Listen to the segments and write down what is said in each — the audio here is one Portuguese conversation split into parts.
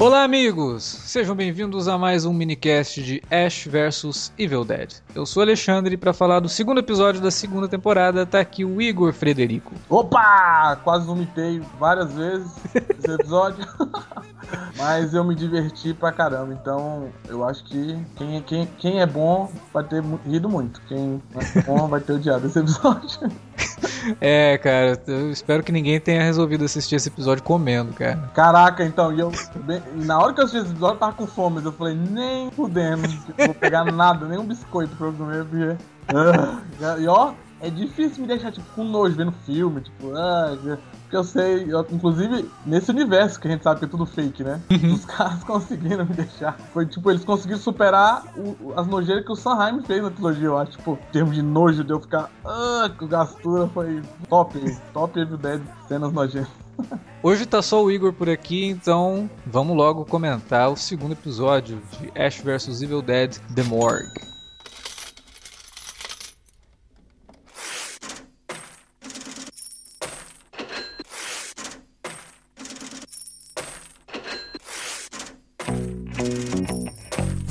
Olá, amigos! Sejam bem-vindos a mais um minicast de Ash vs Evil Dead. Eu sou Alexandre e para falar do segundo episódio da segunda temporada tá aqui o Igor Frederico. Opa! Quase vomitei várias vezes esse episódio. Mas eu me diverti pra caramba, então eu acho que quem, quem, quem é bom vai ter rido muito. Quem é bom vai ter odiado esse episódio. É, cara, eu espero que ninguém tenha resolvido assistir esse episódio comendo, cara. Caraca, então, e eu. Na hora que eu assisti esse episódio, eu tava com fome, mas eu falei, nem fudendo, não vou pegar nada, nem um biscoito pra eu comer, porque. Uh, e ó, é difícil me deixar, tipo, com nojo vendo filme, tipo, ah, porque eu sei, eu, inclusive, nesse universo que a gente sabe que é tudo fake, né? Uhum. Os caras conseguiram me deixar. Foi tipo, eles conseguiram superar o, as nojeiras que o Sanheim fez na trilogia, eu acho. Tipo, em termos de nojo, de eu ficar. Ah, o Gastura foi top, top Evil Dead, cenas nojentas. Hoje tá só o Igor por aqui, então vamos logo comentar o segundo episódio de Ash vs Evil Dead The Morgue.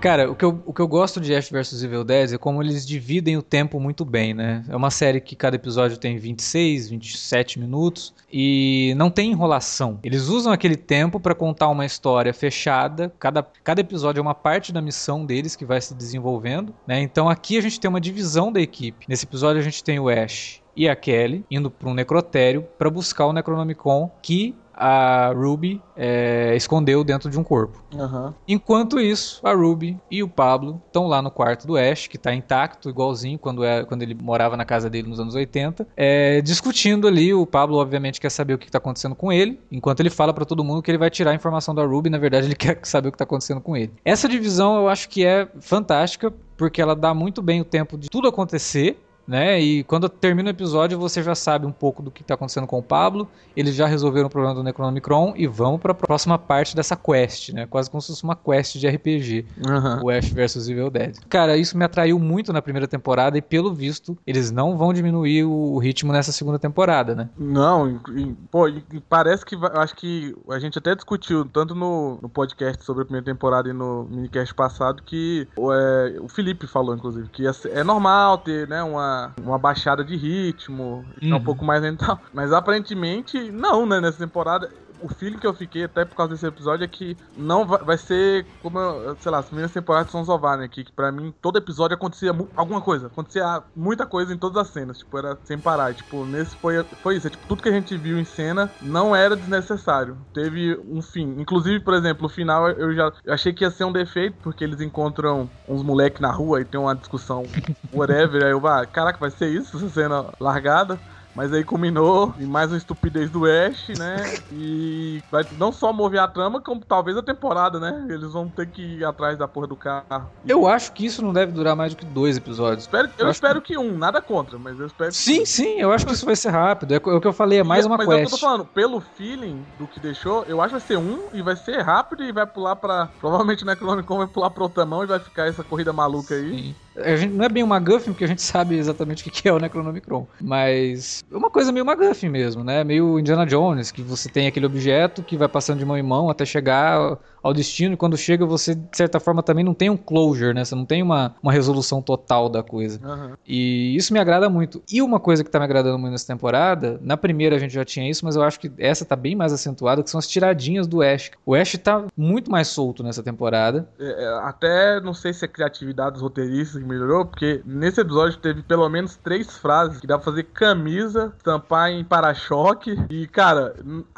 Cara, o que, eu, o que eu gosto de Ash vs Evil Dead é como eles dividem o tempo muito bem, né? É uma série que cada episódio tem 26, 27 minutos e não tem enrolação. Eles usam aquele tempo para contar uma história fechada. Cada, cada episódio é uma parte da missão deles que vai se desenvolvendo, né? Então aqui a gente tem uma divisão da equipe. Nesse episódio a gente tem o Ash e a Kelly indo para um necrotério para buscar o Necronomicon que a Ruby é, escondeu dentro de um corpo. Uhum. Enquanto isso, a Ruby e o Pablo estão lá no quarto do Ash, que está intacto, igualzinho quando, é, quando ele morava na casa dele nos anos 80, é, discutindo ali. O Pablo, obviamente, quer saber o que está acontecendo com ele, enquanto ele fala para todo mundo que ele vai tirar a informação da Ruby, na verdade, ele quer saber o que está acontecendo com ele. Essa divisão eu acho que é fantástica, porque ela dá muito bem o tempo de tudo acontecer né? E quando termina o episódio, você já sabe um pouco do que está acontecendo com o Pablo. Eles já resolveram o problema do Necronomicron e vamos para a próxima parte dessa quest, né? Quase como se fosse uma quest de RPG, uhum. o Ash vs Evil Dead. Cara, isso me atraiu muito na primeira temporada e pelo visto eles não vão diminuir o ritmo nessa segunda temporada, né? Não, e, pô, e parece que acho que a gente até discutiu tanto no, no podcast sobre a primeira temporada e no minicast passado que é, o Felipe falou inclusive que é normal ter, né, uma uma, baixada de ritmo, uhum. um pouco mais lento. Mas aparentemente, não, né? Nessa temporada, o feeling que eu fiquei até por causa desse episódio é que não vai, vai ser como, sei lá, as primeiras temporadas de Sons of que pra mim todo episódio acontecia alguma coisa, acontecia muita coisa em todas as cenas, tipo, era sem parar, tipo, nesse foi, foi isso, é, tipo, tudo que a gente viu em cena não era desnecessário, teve um fim, inclusive, por exemplo, o final eu já eu achei que ia ser um defeito, porque eles encontram uns moleques na rua e tem uma discussão, whatever, aí eu, ah, caraca, vai ser isso, essa cena largada, mas aí culminou em mais uma estupidez do Ash, né? E vai não só mover a trama, como talvez a temporada, né? Eles vão ter que ir atrás da porra do carro. Eu acho que isso não deve durar mais do que dois episódios. Espero, eu, eu espero que... que... um, nada contra, mas eu espero Sim, sim, eu acho que isso vai ser rápido. É o que eu falei, é mais e, uma mas quest. Mas é o que eu tô falando, pelo feeling do que deixou, eu acho que vai ser um e vai ser rápido e vai pular pra. Provavelmente o Necronomicon vai pular pra outra mão e vai ficar essa corrida maluca aí. Sim. A gente, não é bem uma MacGuffin, porque a gente sabe exatamente o que é o Necronomicron. Mas é uma coisa meio MacGuffin mesmo, né? Meio Indiana Jones, que você tem aquele objeto que vai passando de mão em mão até chegar ao destino, e quando chega você, de certa forma, também não tem um closure, né? Você não tem uma, uma resolução total da coisa. Uhum. E isso me agrada muito. E uma coisa que tá me agradando muito nessa temporada, na primeira a gente já tinha isso, mas eu acho que essa tá bem mais acentuada, que são as tiradinhas do Ash. O Ash tá muito mais solto nessa temporada. É, é até não sei se é criatividade dos roteiristas que melhorou, porque nesse episódio teve pelo menos três frases que dá pra fazer camisa, tampar em para-choque e, cara...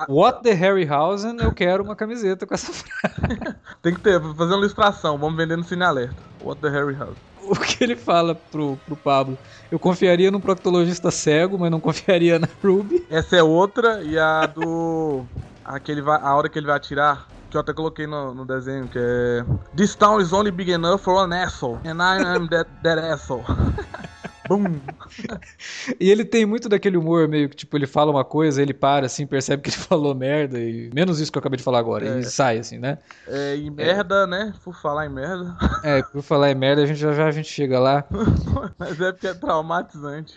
What the Harryhausen, eu quero uma camiseta com essa frase. Tem que ter, fazer uma ilustração, vamos vender no Cine Alerta. What the Harry House. o que ele fala pro, pro Pablo. Eu confiaria num proctologista cego, mas não confiaria na Ruby. Essa é outra, e a do. Aquele vai, a hora que ele vai atirar, que eu até coloquei no, no, desenho, que é. This town is only big enough for an asshole, and I am that, that asshole. Bum. e ele tem muito daquele humor meio que, tipo, ele fala uma coisa, ele para, assim, percebe que ele falou merda, e menos isso que eu acabei de falar agora, é. e sai, assim, né? É, e merda, é. né? Por falar em merda. É, por falar em merda, a gente já, já a gente chega lá. mas é porque é traumatizante.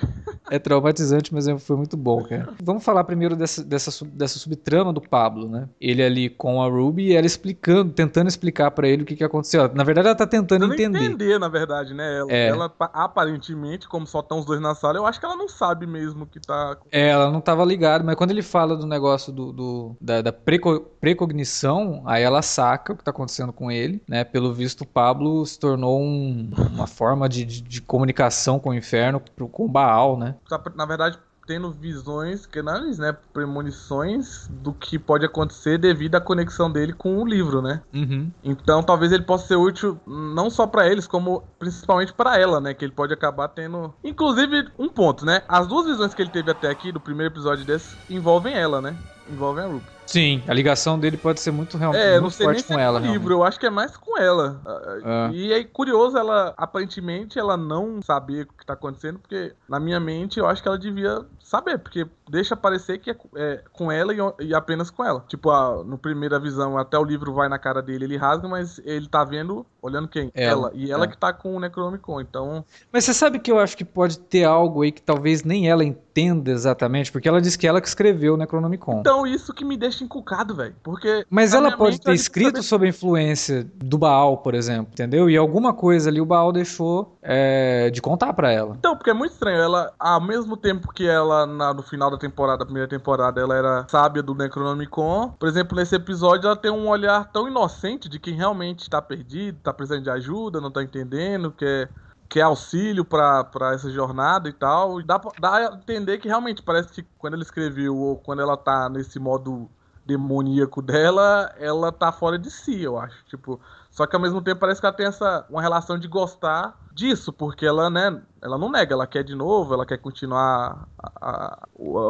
É traumatizante, mas é, foi muito bom, cara. Vamos falar primeiro dessa, dessa, dessa subtrama do Pablo, né? Ele ali com a Ruby e ela explicando, tentando explicar para ele o que, que aconteceu. Na verdade, ela tá tentando entender. entender, na verdade, né? Ela, é. ela aparentemente, como só estão os dois na sala, eu acho que ela não sabe mesmo que tá. É, ela não tava ligada, mas quando ele fala do negócio do, do da, da preco, precognição, aí ela saca o que tá acontecendo com ele, né? Pelo visto, o Pablo se tornou um, uma forma de, de, de, comunicação com o inferno, com o Baal, né? Na verdade, tendo visões, canais, né, premonições do que pode acontecer devido à conexão dele com o livro, né? Uhum. Então talvez ele possa ser útil não só para eles, como principalmente para ela, né? Que ele pode acabar tendo. Inclusive, um ponto, né? As duas visões que ele teve até aqui, do primeiro episódio desse, envolvem ela, né? Envolvem a Ruby. Sim, a ligação dele pode ser muito realmente é, muito forte com ela. É livro, eu acho que é mais com ela. É. E é curioso ela, aparentemente, ela não saber o que tá acontecendo, porque na minha mente eu acho que ela devia saber, porque deixa parecer que é, é com ela e, e, apenas com ela. Tipo, a, no primeira visão, até o livro vai na cara dele, ele rasga, mas ele tá vendo, olhando quem? Ela. ela. E ela é. que tá com o Necronomicon, então... Mas você sabe que eu acho que pode ter algo aí que talvez nem ela entenda exatamente, porque ela disse que ela que escreveu o Necronomicon. Então, isso que me deixa encucado, velho, porque... Mas ela pode ter escrito saber... sob a influência do Baal, por exemplo, entendeu? E alguma coisa ali o Baal deixou é, de contar para ela. Então, porque é muito estranho, ela, ao mesmo tempo que ela, na, no final da temporada, da primeira temporada, ela era sábia do Necronomicon. Por exemplo, nesse episódio, ela tem um olhar tão inocente de quem realmente tá perdido, tá precisando de ajuda, não tá entendendo, quer, quer auxílio para essa jornada e tal. E dá, dá a entender que realmente parece que quando ela escreveu ou quando ela tá nesse modo demoníaco dela, ela tá fora de si, eu acho. Tipo, só que ao mesmo tempo parece que ela tem essa uma relação de gostar disso, porque ela, né, ela não nega, ela quer de novo, ela quer continuar a, a,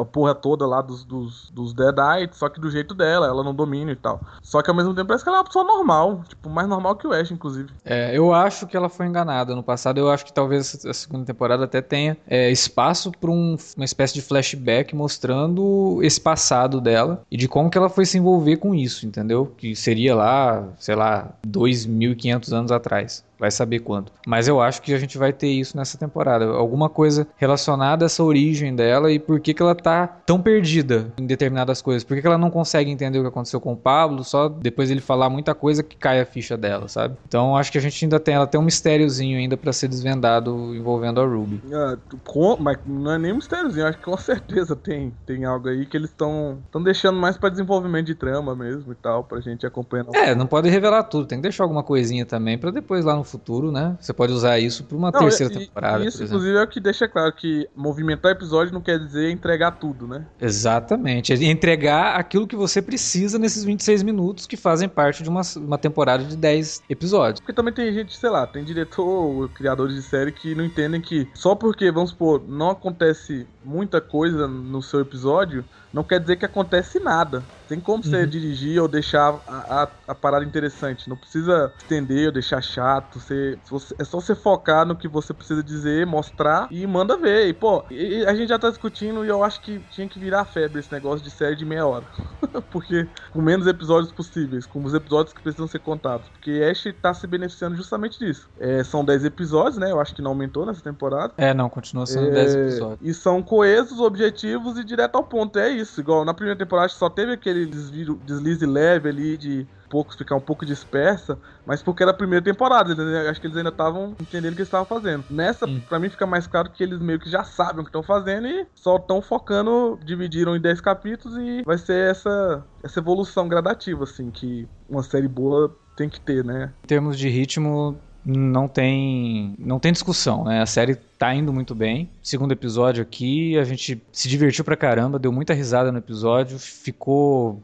a porra toda lá dos, dos, dos Deadites, só que do jeito dela, ela não domina e tal. Só que ao mesmo tempo parece que ela é uma pessoa normal, tipo, mais normal que o Ash, inclusive. É, eu acho que ela foi enganada no passado, eu acho que talvez a segunda temporada até tenha é, espaço para um, uma espécie de flashback mostrando esse passado dela e de como que ela foi se envolver com isso, entendeu? Que seria lá, sei lá, 2.500 anos atrás. Vai saber quando. Mas eu acho que a gente vai ter isso nessa temporada. Alguma coisa relacionada a essa origem dela e por que, que ela tá tão perdida em determinadas coisas. Por que, que ela não consegue entender o que aconteceu com o Pablo, só depois ele falar muita coisa que cai a ficha dela, sabe? Então acho que a gente ainda tem, ela tem um mistériozinho ainda para ser desvendado envolvendo a Ruby. Ah, com, mas não é nem um mistériozinho, acho que com certeza tem, tem algo aí que eles estão deixando mais para desenvolvimento de trama mesmo e tal, pra gente acompanhar. É, não pode revelar tudo, tem que deixar alguma coisinha também para depois lá no futuro, né? Você pode usar isso para uma não, terceira e, temporada. Isso, inclusive, é o que deixa claro que movimentar episódio não quer dizer entregar tudo, né? Exatamente. É entregar aquilo que você precisa nesses 26 minutos que fazem parte de uma, uma temporada de 10 episódios. Porque também tem gente, sei lá, tem diretor, criadores de série que não entendem que só porque, vamos supor, não acontece muita coisa no seu episódio, não quer dizer que acontece nada. Tem como você uhum. dirigir ou deixar a, a, a, parada interessante. Não precisa estender ou deixar chato. Você, você, é só você focar no que você precisa dizer, mostrar e manda ver. E, pô, e, a gente já tá discutindo e eu acho que tinha que virar febre esse negócio de série de meia hora. Porque com menos episódios possíveis, com os episódios que precisam ser contados. Porque Ash tá se beneficiando justamente disso. É, são 10 episódios, né? Eu acho que não aumentou nessa temporada. É, não, continua sendo 10 é, episódios. E são coesos, objetivos e direto ao ponto. É isso. Igual na primeira temporada só teve aquele desvio, deslize leve ali de poucos ficar um pouco dispersa, mas porque era a primeira temporada, eles, acho que eles ainda estavam entendendo o que eles estavam fazendo. Nessa, hum. para mim fica mais claro que eles meio que já sabem o que estão fazendo e só estão focando, dividiram em 10 capítulos e vai ser essa essa evolução gradativa assim que uma série boa tem que ter, né? Em termos de ritmo, não tem não tem discussão, né? A série tá indo muito bem. Segundo episódio aqui, a gente se divertiu pra caramba, deu muita risada no episódio, ficou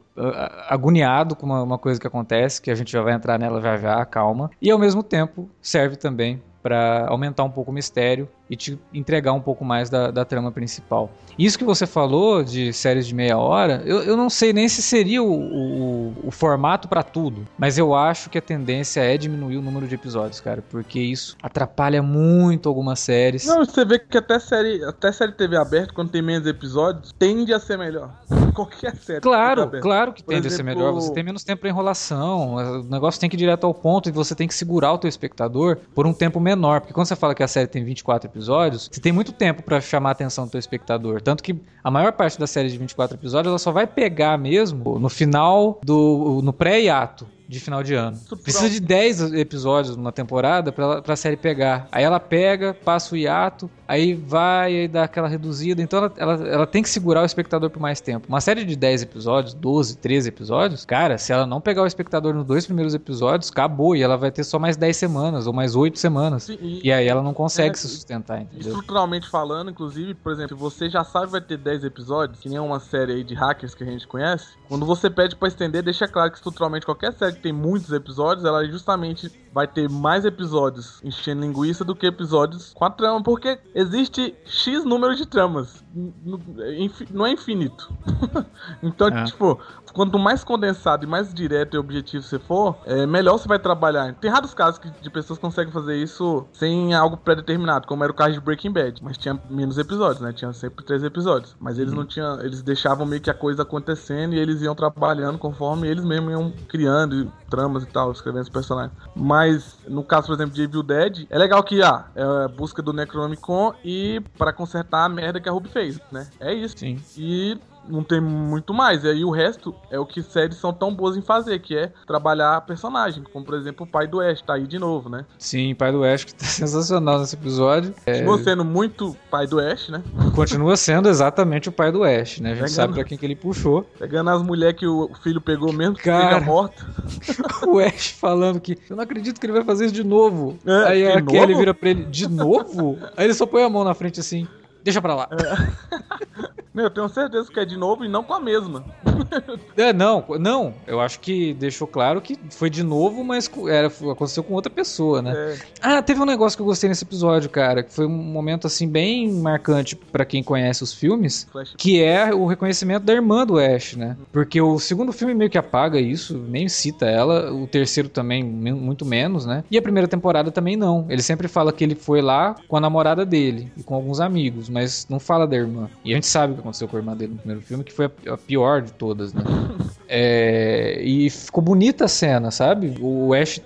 agoniado com uma, uma coisa que acontece, que a gente já vai entrar nela já já, calma. E ao mesmo tempo serve também para aumentar um pouco o mistério e te entregar um pouco mais da, da trama principal. Isso que você falou de séries de meia hora, eu, eu não sei nem se seria o, o, o formato para tudo, mas eu acho que a tendência é diminuir o número de episódios, cara, porque isso atrapalha muito algumas séries. Não, você vê que até série, até série TV aberta, quando tem menos episódios, tende a ser melhor. Qualquer série. Claro, claro que Por tende exemplo, a ser melhor. Você tem menos tempo pra enrolação, o negócio tem que ir direto ao ponto e você tem que segurar o teu espectador por um tempo menor, porque quando você fala que a série tem 24 episódios, você tem muito tempo para chamar a atenção do teu espectador. Tanto que a maior parte da série de 24 episódios, ela só vai pegar mesmo no final do no pré-hiato de final de ano. Precisa de 10 episódios numa temporada pra, pra série pegar. Aí ela pega, passa o hiato, aí vai e dá aquela reduzida. Então ela, ela, ela, tem que segurar o espectador por mais tempo. Uma série de 10 episódios, 12, 13 episódios, cara, se ela não pegar o espectador nos dois primeiros episódios, acabou. E ela vai ter só mais 10 semanas ou mais 8 semanas. E, e, aí ela não consegue é, se sustentar, entendeu? Estruturalmente falando, inclusive, por exemplo, você já sabe que vai ter 10 episódios, que nem uma série aí de hackers que a gente conhece. Quando você pede para estender, deixa claro que estruturalmente qualquer série que tem muitos episódios, ela justamente vai ter mais episódios enchendo linguiça do que episódios com a trama, porque existe X número de tramas. Não é infinito. então, é. tipo, quanto mais condensado e mais direto e objetivo você for, é, melhor você vai trabalhar. Tem raros casos que, de pessoas que conseguem fazer isso sem algo pré-determinado, como era o caso de Breaking Bad, mas tinha menos episódios, né? Tinha sempre três episódios. Mas eles uhum. não tinham. Eles deixavam meio que a coisa acontecendo e eles iam trabalhando conforme eles mesmos iam criando tramas e tal, escrevendo os personagens. Mas no caso, por exemplo, de Evil Dead, é legal que ah, é a busca do Necronomicon e para consertar a merda que a Ruby fez, né? É isso. Sim. E não tem muito mais. E aí o resto é o que séries são tão boas em fazer, que é trabalhar personagem, como por exemplo o pai do Ash, tá aí de novo, né? Sim, pai do Ash que tá sensacional nesse episódio. Continua é... sendo muito pai do Ash, né? Continua sendo exatamente o pai do Ash, né? A gente Pegando... sabe pra quem que ele puxou. Pegando as mulheres que o filho pegou mesmo, que Cara, morta. o Ash falando que eu não acredito que ele vai fazer isso de novo. É, aí a Kelly vira pra ele, de novo? aí ele só põe a mão na frente assim. Deixa pra lá. É. Meu, eu tenho certeza que é de novo e não com a mesma. é, não, não. Eu acho que deixou claro que foi de novo, mas era, aconteceu com outra pessoa, né? É. Ah, teve um negócio que eu gostei nesse episódio, cara, que foi um momento assim bem marcante para quem conhece os filmes, Flash. que é o reconhecimento da irmã do Ash, né? Porque o segundo filme meio que apaga isso, nem cita ela, o terceiro também muito menos, né? E a primeira temporada também não. Ele sempre fala que ele foi lá com a namorada dele e com alguns amigos, mas não fala da irmã. E a gente sabe aconteceu com a irmã dele no primeiro filme, que foi a, pior de todas, né? É, e ficou bonita a cena, sabe? O Ash.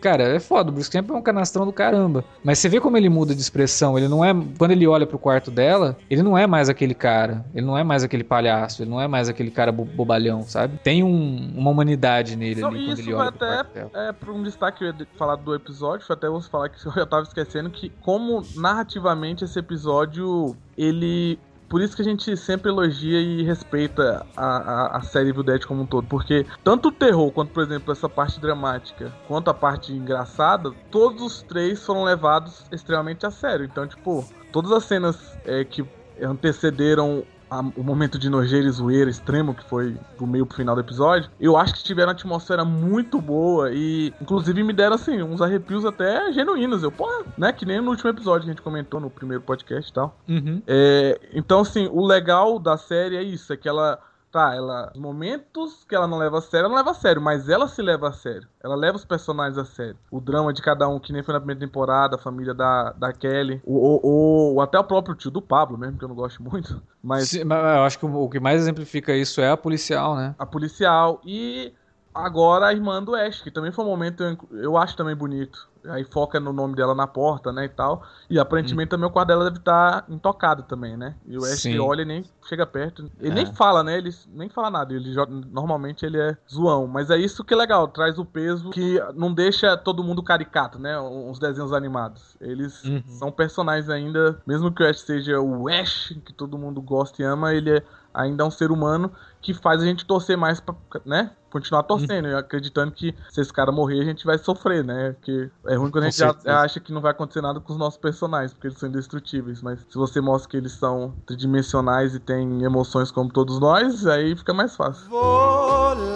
Cara, é foda, o Bruce Campbell é um canastrão do caramba. Mas você vê como ele muda de expressão. Ele não é. Quando ele olha pro quarto dela, ele não é mais aquele cara. Ele não é mais aquele palhaço. Ele não é mais aquele cara bobalhão, sabe? Tem um, uma humanidade nele então, ali quando ele olha pro até quarto É, pra um destaque que eu ia falar do episódio, foi até você falar que eu já tava esquecendo que, como narrativamente esse episódio ele por isso que a gente sempre elogia e respeita a, a, a série Evil Dead como um todo. Porque tanto o terror, quanto, por exemplo, essa parte dramática, quanto a parte engraçada, todos os três foram levados extremamente a sério. Então, tipo, todas as cenas é, que antecederam a, o momento de nojeira e zoeira extremo que foi do meio pro final do episódio, eu acho que tiveram uma atmosfera muito boa e, inclusive, me deram, assim, uns arrepios até genuínos. Eu, pô, né? Que nem no último episódio que a gente comentou no primeiro podcast e tal. Uhum. É, então, assim, o legal da série é isso, é que ela Tá, ela. Os momentos que ela não leva a sério, ela não leva a sério, mas ela se leva a sério. Ela leva os personagens a sério. O drama de cada um, que nem foi na primeira temporada, a família da, da Kelly. O, o, o até o próprio tio do Pablo, mesmo, que eu não gosto muito. Mas. Sim, mas eu acho que o, o que mais exemplifica isso é a policial, né? A policial. E agora a irmã do Ash, que também foi um momento, eu acho também bonito. Aí foca no nome dela na porta, né, e tal. E aparentemente hum. também o quarto dela deve estar tá intocado também, né? E o Ash olha e nem chega perto. Ele é. nem fala, né? Ele nem fala nada. Ele normalmente ele é zoão. Mas é isso que é legal, traz o peso que não deixa todo mundo caricato, né? Uns desenhos animados. Eles uhum. são personagens ainda, mesmo que o Ash seja o Ash, que todo mundo gosta e ama, ele é ainda é um ser humano que faz a gente torcer mais pra, né? Continuar torcendo e acreditando que se esse cara morrer a gente vai sofrer, né? Porque é ruim quando a gente acha que não vai acontecer nada com os nossos personagens, porque eles são indestrutíveis. Mas se você mostra que eles são tridimensionais e têm emoções como todos nós, aí fica mais fácil. Volare.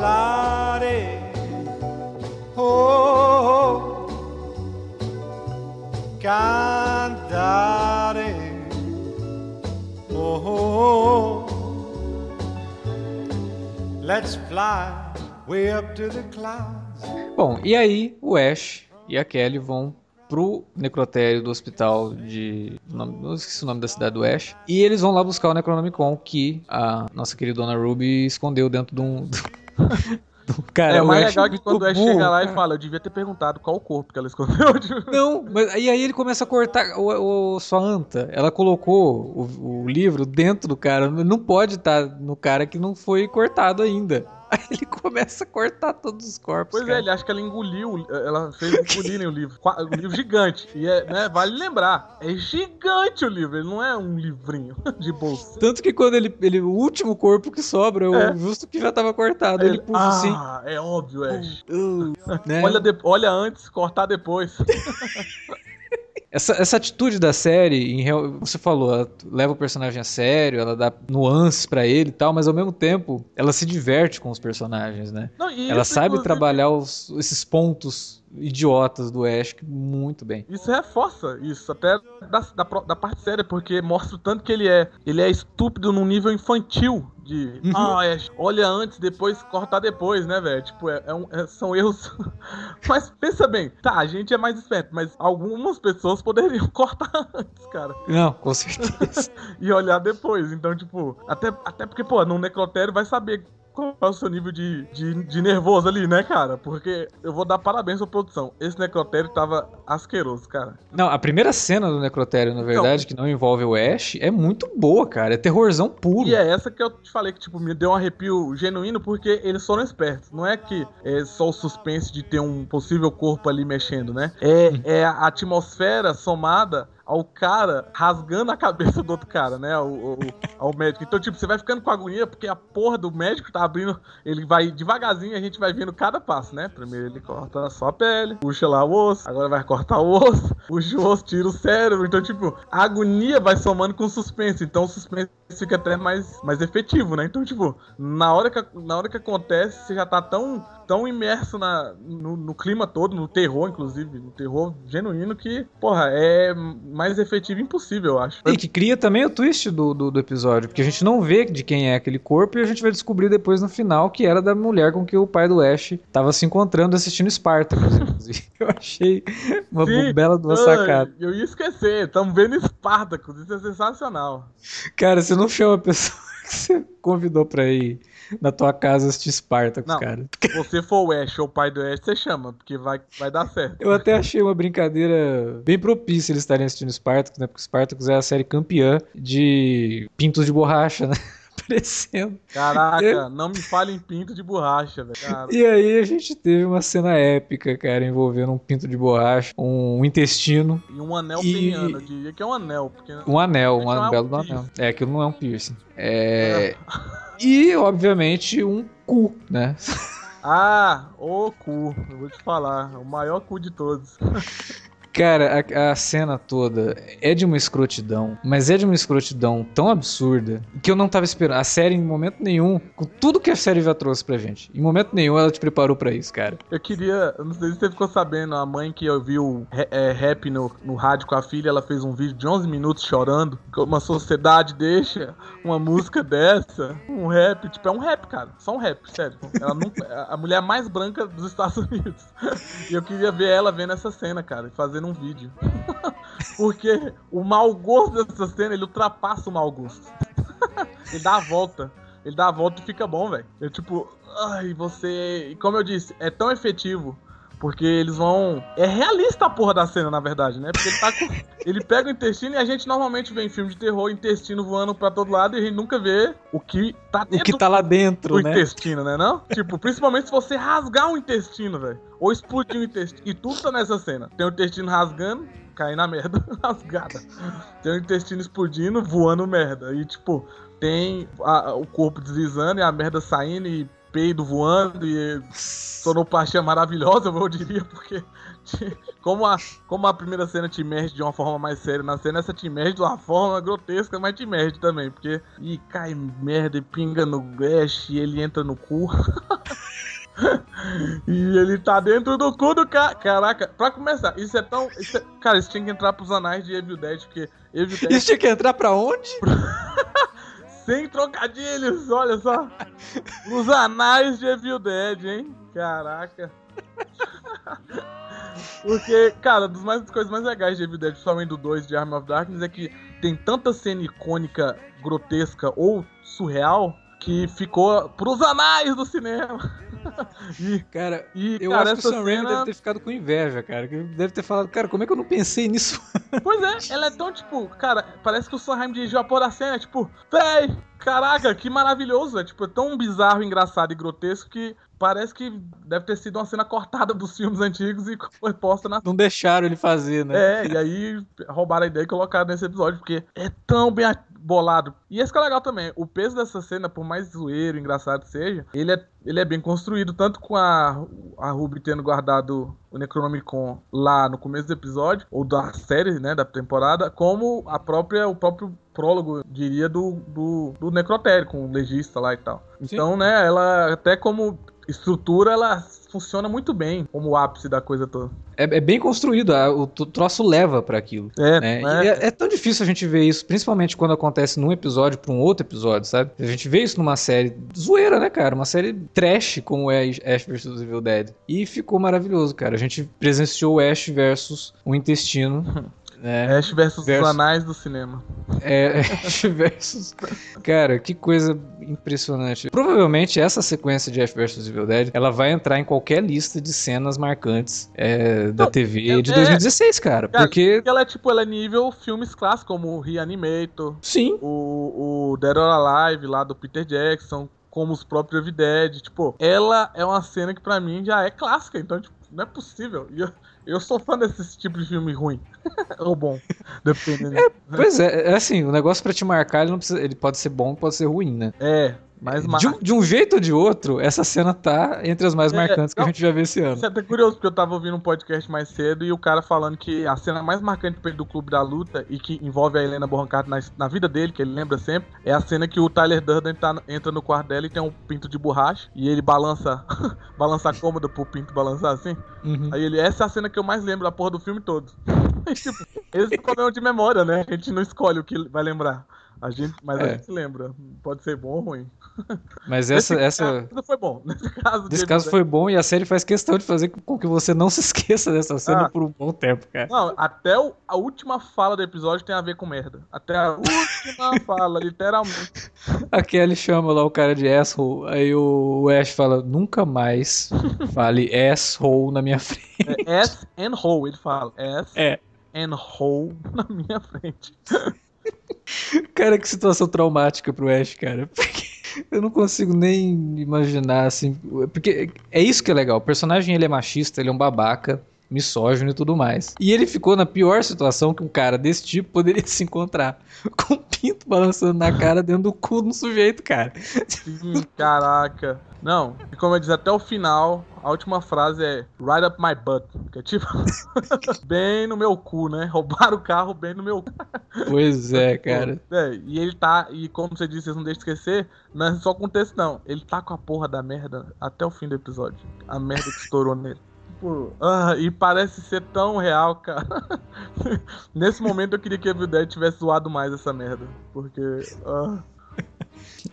Oh, oh. cantare. Oh, oh, oh. let's fly way up to the clouds. Bom, e aí o Ash e a Kelly vão pro necrotério do hospital de. Não esqueci o nome da cidade do Ash. E eles vão lá buscar o Necronomicon que a nossa querida Dona Ruby escondeu dentro de um. Cara, é, o mais legal é que quando o Ash chega lá e fala, eu devia ter perguntado qual o corpo que ela escondeu. Não, mas e aí ele começa a cortar. O, o sua anta, ela colocou o, o livro dentro do cara. Não pode estar no cara que não foi cortado ainda. Aí ele começa a cortar todos os corpos. Pois é, cara. é, ele acha que ela engoliu, ela fez engolirem o livro. Um livro gigante. E é, né, vale lembrar, é gigante o livro, ele não é um livrinho de bolsa. Tanto que quando ele, ele o último corpo que sobra é o é. justo que já tava cortado. Ele, ele puxa ah, assim. Ah, é óbvio, Ash. Uh, né? olha, de, olha antes, cortar depois. Essa, essa atitude da série, em real, você falou, ela leva o personagem a sério, ela dá nuances para ele e tal, mas ao mesmo tempo ela se diverte com os personagens, né? Não, ela sabe inclusive... trabalhar os, esses pontos idiotas do Ash muito bem. Isso reforça isso, até da, da, da, parte séria, porque mostra o tanto que ele é. Ele é estúpido num nível infantil. De, uhum. ah, Ash, olha antes, depois cortar depois, né, velho? Tipo, é, é um, é, são erros. mas pensa bem, tá, a gente é mais esperto, mas algumas pessoas poderiam cortar antes, cara. Não, com certeza. e olhar depois. Então, tipo, até, até porque, pô, no necrotério vai saber qual é o seu nível de, de, de, nervoso ali, né, cara? Porque eu vou dar parabéns pra produção. Esse necrotério tava asqueroso, cara. Não, a primeira cena do necrotério, na verdade, então, que não envolve o Ash, é muito boa, cara. É terrorzão puro. E é essa que eu te falei que, tipo, me deu um arrepio genuíno, porque eles foram espertos. Não é que é só o suspense de ter um possível corpo ali mexendo, né? É, hum. é a atmosfera somada ao cara rasgando a cabeça do outro cara, né? Ao, ao, ao, médico. Então, tipo, você vai ficando com agonia porque a porra do médico tá abrindo. Ele vai devagarzinho, a gente vai vendo cada passo, né? Primeiro ele corta só a pele, puxa lá o osso, agora vai cortar o osso, puxa o osso, tira o cérebro. Então, tipo, a agonia vai somando com o suspense. Então, o suspense fica até mais, mais efetivo, né? Então, tipo, na hora que, na hora que acontece, você já tá tão tão imerso na, no, no, clima todo, no terror, inclusive, no terror genuíno, que, porra, é mais efetivo impossível, eu acho. E que cria também o twist do, do, do, episódio, porque a gente não vê de quem é aquele corpo e a gente vai descobrir depois no final que era da mulher com que o pai do Ash tava se encontrando assistindo Spartacus, inclusive. eu achei uma Sim, bela do sacada. Eu ia esquecer, estamos vendo Spartacus, isso é sensacional. Cara, você não chama a pessoa que você convidou pra ir na tua casa assistir Spartacus, não, cara. Se você for o Ash ou o pai do Ash, você chama, porque vai, vai dar certo. Eu até achei uma brincadeira bem propícia eles estarem assistindo Spartacus, né? Porque Spartacus é a série campeã de pintos de borracha, né? aparecendo. Caraca, não me fale em pinto de borracha, velho. E aí a gente teve uma cena épica, cara, envolvendo um pinto de borracha, um intestino. E um anel e... peniano, eu diria que é um anel. Porque um anel, um anel do anel. É, aquilo não é um piercing. É... é. E, obviamente, um cu, né? Ah, o cu, eu vou te falar, o maior cu de todos. Cara, a, a, cena toda é de uma escrotidão, mas é de uma escrotidão tão absurda que eu não tava esperando. A série, em momento nenhum, com tudo que a série já trouxe pra gente, em momento nenhum ela te preparou para isso, cara. Eu queria, não sei se você ficou sabendo, a mãe que ouviu é, rap no, no rádio com a filha, ela fez um vídeo de 11 minutos chorando. Uma sociedade deixa uma música dessa, um rap, tipo, é um rap, cara, só um rap, sério. Ela nunca, a mulher mais branca dos Estados Unidos. E eu queria ver ela vendo essa cena, cara, fazendo um vídeo. Porque o mau gosto dessa cena, ele ultrapassa o mau gosto. ele dá a volta. Ele dá a volta e fica bom, velho. Eu tipo, ai, você. Como eu disse, é tão efetivo porque eles vão. É realista a porra da cena, na verdade, né? Porque ele tá com. ele pega o intestino e a gente normalmente vê em filme de terror intestino voando pra todo lado e a gente nunca vê o que tá dentro. O que tá lá dentro, do né? intestino, né? Não? tipo, principalmente se você rasgar um intestino, velho. Ou explodir um intestino. E tudo tá nessa cena. Tem o intestino rasgando, caindo na merda, rasgada. Tem o intestino explodindo, voando merda. E tipo, tem a, o corpo deslizando e a merda saindo e peido voando e sonoplastia maravilhosa, eu diria, porque como a, como a primeira cena te merde de uma forma mais séria na cena, essa te merde de uma forma grotesca, mas te merde também, porque e cai merda e pinga no Ash e ele entra no cu. e ele tá dentro do cu do cara. Caraca, pra começar, isso é tão. Isso é... Cara, isso tinha que entrar pros anais de Evil Dead, porque Evil Dead. Isso tinha que entrar pra onde? Sem trocadilhos, olha só. Os anais de Evil Dead, hein? Caraca. Porque, cara, das mais, coisas mais legais de Evil Dead, principalmente do 2 de Arm of Darkness, é que tem tanta cena icônica, grotesca ou surreal que ficou pros anais do cinema. e, cara, e, eu cara, acho que o Sam Raimi cena... deve ter ficado com inveja, cara. Deve ter falado, cara, como é que eu não pensei nisso? pois é, ela é tão, tipo, cara, parece que o Sam Raimi dirigiu a porra da cena, tipo, véi, caraca, que maravilhoso. É, tipo, é tão bizarro, engraçado e grotesco que parece que deve ter sido uma cena cortada dos filmes antigos e foi posta na. Não deixaram ele fazer, né? É, e aí roubaram a ideia e colocaram nesse episódio, porque é tão bem bolado. E esse que é legal também, o peso dessa cena, por mais zoeiro, engraçado que seja, ele é, ele é bem construído, tanto com a, a Ruby tendo guardado o Necronomicon lá no começo do episódio, ou da série, né, da temporada, como a própria, o próprio prólogo, diria, do, do, do Necrotério, com o legista lá e tal. Sim. Então, né, ela até como estrutura, ela funciona muito bem como o ápice da coisa toda. É, é bem construído, a, o troço leva para aquilo. É, né? é. é, é. tão difícil a gente ver isso, principalmente quando acontece num episódio para um outro episódio, sabe? A gente vê isso numa série zoeira, né, cara? Uma série trash como é Ash vs Evil Dead. E ficou maravilhoso, cara. A gente presenciou Ash versus o intestino É, Ash versus, versus os anais do cinema. É, Ash versus. Cara, que coisa impressionante. Provavelmente essa sequência de Ash versus Evil Dead ela vai entrar em qualquer lista de cenas marcantes é, da Não, TV é, de 2016, cara. cara porque. Ela é tipo, ela é nível filmes clássicos, como o Reanimator. Sim. O, o Dead or Alive lá do Peter Jackson como os próprios Evil Dead. Tipo, ela é uma cena que para mim já é clássica, então, tipo, não é possível. E eu, eu sou fã desse tipo de filme ruim. Ou bom. Dependendo. É, pois é, é assim, o negócio pra te marcar, ele, não precisa, ele pode ser bom, pode ser ruim, né? É, de, um, de um jeito ou de outro, essa cena tá entre as mais é, marcantes que não, a gente já viu esse ano. Isso é até curioso, porque eu tava ouvindo um podcast mais cedo e o cara falando que a cena mais marcante do Clube da Luta e que envolve a Helena Bonham Carter na, na, vida dele, que ele lembra sempre, é a cena que o Tyler Durden tá, entra no quarto dela e tem um pinto de borracha e ele balança balança a cômoda pro pinto balançar assim. Uhum. Aí ele, essa é a cena que eu mais lembro da porra do filme todo. tipo, esse é o problema de memória, né? A gente não escolhe o que vai lembrar. A gente, mas é. a gente lembra. Pode ser bom ou ruim. Mas essa. essa... Caso foi bom. Nesse caso, Nesse caso foi bom e a série faz questão de fazer com que você não se esqueça dessa cena ah. por um bom tempo, cara. Não, até o, a última fala do episódio tem a ver com merda. Até a última fala, literalmente. A Kelly chama lá o cara de asshole. Aí o Ash fala: nunca mais fale asshole na minha frente. É ass and hole, ele fala. Ass é. and hole na minha frente. Cara, que situação traumática pro Ash, cara. Porque eu não consigo nem imaginar, assim. Porque é isso que é legal. O personagem ele é machista, ele é um babaca misógino e tudo mais. E ele ficou na pior situação que um cara desse tipo poderia se encontrar. Com o pinto balançando na cara dentro do cu do sujeito, cara. Sim, caraca. Não, e como eu disse, até o final, a última frase é Right up my butt. Que é tipo, bem no meu cu, né? Roubaram o carro bem no meu cu. Pois é, cara. É, e ele tá, e como você disse, vocês não deixam de esquecer, não é só com texto, não. Ele tá com a porra da merda até o fim do episódio. A merda que estourou nele. Tipo, ah, e parece ser tão real, cara. Nesse momento eu queria que a Evil Dead tivesse zoado mais essa merda. Porque. Ah.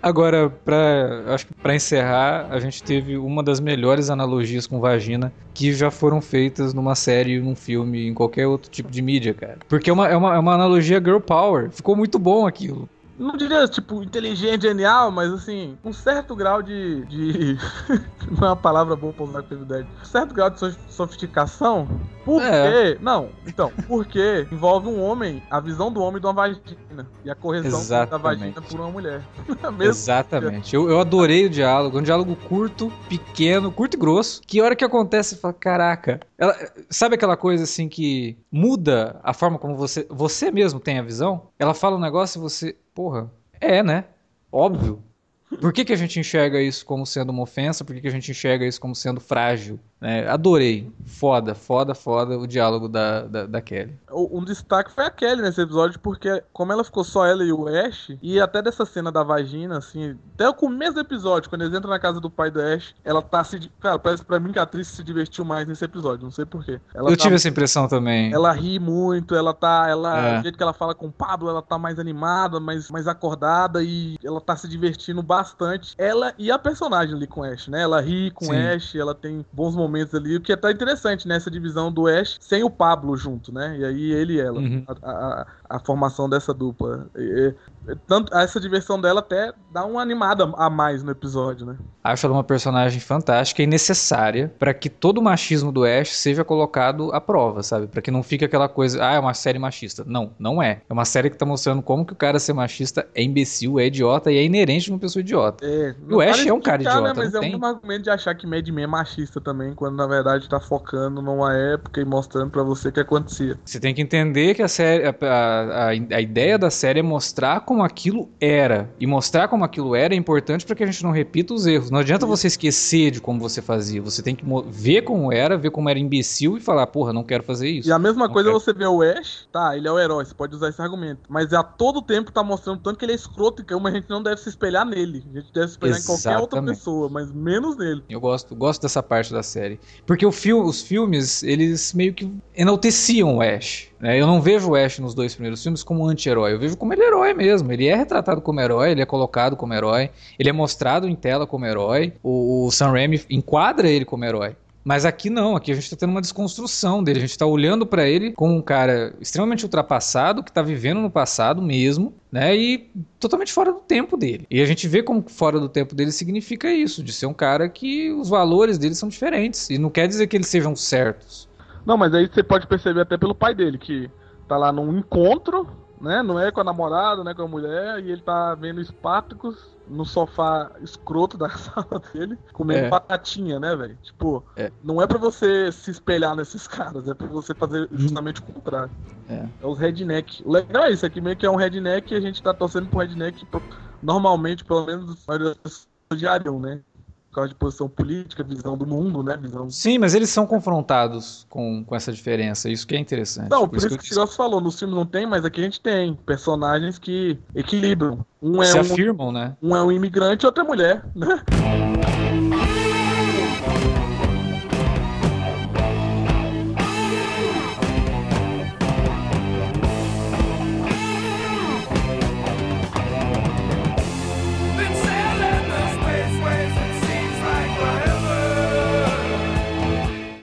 Agora, pra, acho que pra encerrar, a gente teve uma das melhores analogias com vagina que já foram feitas numa série, num filme, em qualquer outro tipo de mídia, cara. Porque é uma, é uma, é uma analogia girl power. Ficou muito bom aquilo não diria, tipo, inteligente, genial, mas assim, um certo grau de. de... não é uma palavra boa pra usar com idade. Um certo grau de sofisticação. Por é. quê? Não, então, porque envolve um homem, a visão do homem de uma vagina. E a correção Exatamente. da vagina por uma mulher. Exatamente. Eu, eu adorei o diálogo. Um diálogo curto, pequeno, curto e grosso. Que hora que acontece, você fala, caraca. Ela, sabe aquela coisa assim que muda a forma como você. Você mesmo tem a visão? Ela fala um negócio e você Porra, é, né? Óbvio. Por que, que a gente enxerga isso como sendo uma ofensa? Por que, que a gente enxerga isso como sendo frágil? É, adorei. Foda, foda, foda o diálogo da, da, da, Kelly. Um destaque foi a Kelly nesse episódio, porque como ela ficou só ela e o Ash, e até dessa cena da vagina, assim, até o começo do episódio, quando eles entram na casa do pai do Ash, ela tá se. Cara, parece pra mim que a atriz se divertiu mais nesse episódio, não sei porquê. Eu tá, tive essa impressão também. Ela ri muito, ela tá. Ela, é. O jeito que ela fala com o Pablo, ela tá mais animada, mais, mais acordada e ela tá se divertindo bastante. Ela e a personagem ali com o Ash, né? Ela ri com o Ash, ela tem bons momentos ali, o que é até interessante nessa divisão do Ash sem o Pablo junto, né? E aí ele e ela, uhum. a, a, a, formação dessa dupla. E, tanto essa diversão dela até dá uma animada a mais no episódio, né? Acho ela uma personagem fantástica e necessária para que todo o machismo do Ash seja colocado à prova, sabe? Para que não fique aquela coisa, ah, é uma série machista. Não, não é. É uma série que tá mostrando como que o cara ser machista é imbecil, é idiota e é inerente de uma pessoa idiota. É, e o Ash é um cara idiota, né? Mas é tem. um argumento de achar que Mad Men é machista também, quando na verdade tá focando numa época e mostrando para você o que acontecia. Você tem que entender que a série, a, a, a ideia da série é mostrar como aquilo era. E mostrar como aquilo era é importante para que a gente não repita os erros. Não adianta você esquecer de como você fazia. Você tem que ver como era, ver como era imbecil e falar, porra, não quero fazer isso. E a mesma não coisa quero. você vê o Ash, tá, ele é o herói, você pode usar esse argumento. Mas a todo tempo tá mostrando tanto que ele é escroto e que a gente não deve se espelhar nele. A gente deve se espelhar Exatamente. em qualquer outra pessoa, mas menos nele. Eu gosto, gosto dessa parte da série. Porque o fil os filmes, eles meio que enalteciam o Ash. Né? Eu não vejo o Ash nos dois primeiros filmes como anti-herói. Eu vejo como ele é herói mesmo. Ele é retratado como herói, ele é colocado como herói, ele é mostrado em tela como herói. O, o Sam Raimi enquadra ele como herói. Mas aqui não, aqui a gente tá tendo uma desconstrução dele. A gente tá olhando para ele como um cara extremamente ultrapassado, que tá vivendo no passado mesmo, né? E totalmente fora do tempo dele. E a gente vê como fora do tempo dele significa isso, de ser um cara que os valores dele são diferentes. E não quer dizer que eles sejam certos. Não, mas aí você pode perceber até pelo pai dele, que tá lá num encontro, né? Não é com a namorada, né? Com a mulher, e ele tá vendo Spartacus no sofá escroto da sala dele, comendo é. batatinha, né, velho? Tipo, é. não é para você se espelhar nesses caras, é para você fazer justamente o contrário. É. é os redneck. O legal é isso, aqui meio que é um redneck e a gente tá torcendo pro redneck, normalmente, pelo menos, odiariam, né? Causa de posição política, visão do mundo, né? Visão... Sim, mas eles são confrontados com, com essa diferença, isso que é interessante. Não, por, por isso, isso que, que o Tigosso falou, nos filmes não tem, mas aqui a gente tem personagens que equilibram. Um é Se um, afirmam, né? Um é um imigrante e outra é mulher, né?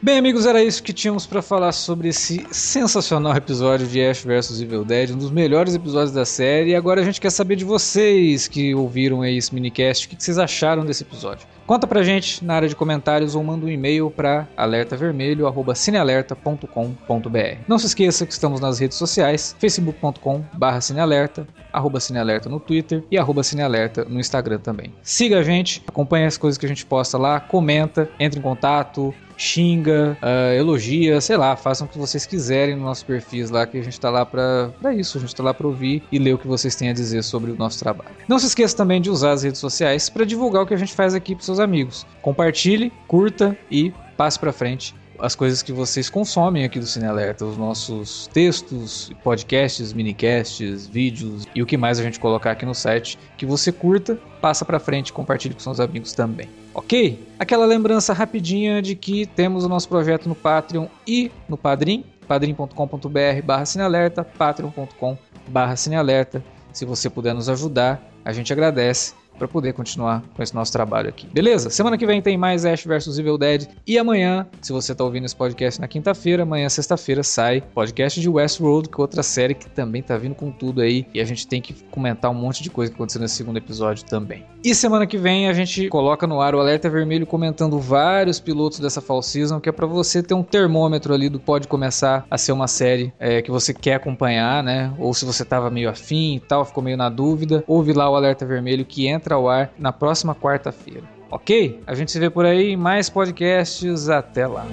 Bem, amigos, era isso que tínhamos para falar sobre esse sensacional episódio de Ash vs Evil Dead, um dos melhores episódios da série. E agora a gente quer saber de vocês que ouviram esse minicast, o que vocês acharam desse episódio. Conta pra gente na área de comentários ou manda um e-mail para alertavermelho@cinealerta.com.br. Não se esqueça que estamos nas redes sociais, facebook.com/cinealerta, arroba cinealerta no Twitter e arroba cinealerta no Instagram também. Siga a gente, acompanhe as coisas que a gente posta lá, comenta, entre em contato, xinga, uh, elogia, sei lá, façam o que vocês quiserem no nosso perfis lá, que a gente tá lá pra, pra isso, a gente tá lá pra ouvir e ler o que vocês têm a dizer sobre o nosso trabalho. Não se esqueça também de usar as redes sociais para divulgar o que a gente faz aqui pros seus amigos. Compartilhe, curta e passe para frente as coisas que vocês consomem aqui do Cine Alerta, os nossos textos, podcasts, minicasts, vídeos e o que mais a gente colocar aqui no site, que você curta, passa para frente compartilhe com seus amigos também. Ok? Aquela lembrança rapidinha de que temos o nosso projeto no Patreon e no Padrim, padrim.com.br barra cinealerta, patreon.com barra. Se você puder nos ajudar, a gente agradece para poder continuar com esse nosso trabalho aqui. Beleza? Semana que vem tem mais Ash vs Evil Dead e amanhã, se você tá ouvindo esse podcast na quinta-feira, amanhã sexta-feira sai podcast de Westworld, que é outra série que também tá vindo com tudo aí e a gente tem que comentar um monte de coisa que aconteceu nesse segundo episódio também. E semana que vem a gente coloca no ar o Alerta Vermelho comentando vários pilotos dessa Fall Season, que é para você ter um termômetro ali do pode começar a ser uma série é, que você quer acompanhar, né? Ou se você tava meio afim e tal, ficou meio na dúvida, ouve lá o Alerta Vermelho que entra entra ao ar na próxima quarta-feira. Ok? A gente se vê por aí em mais podcasts. Até lá.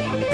Thank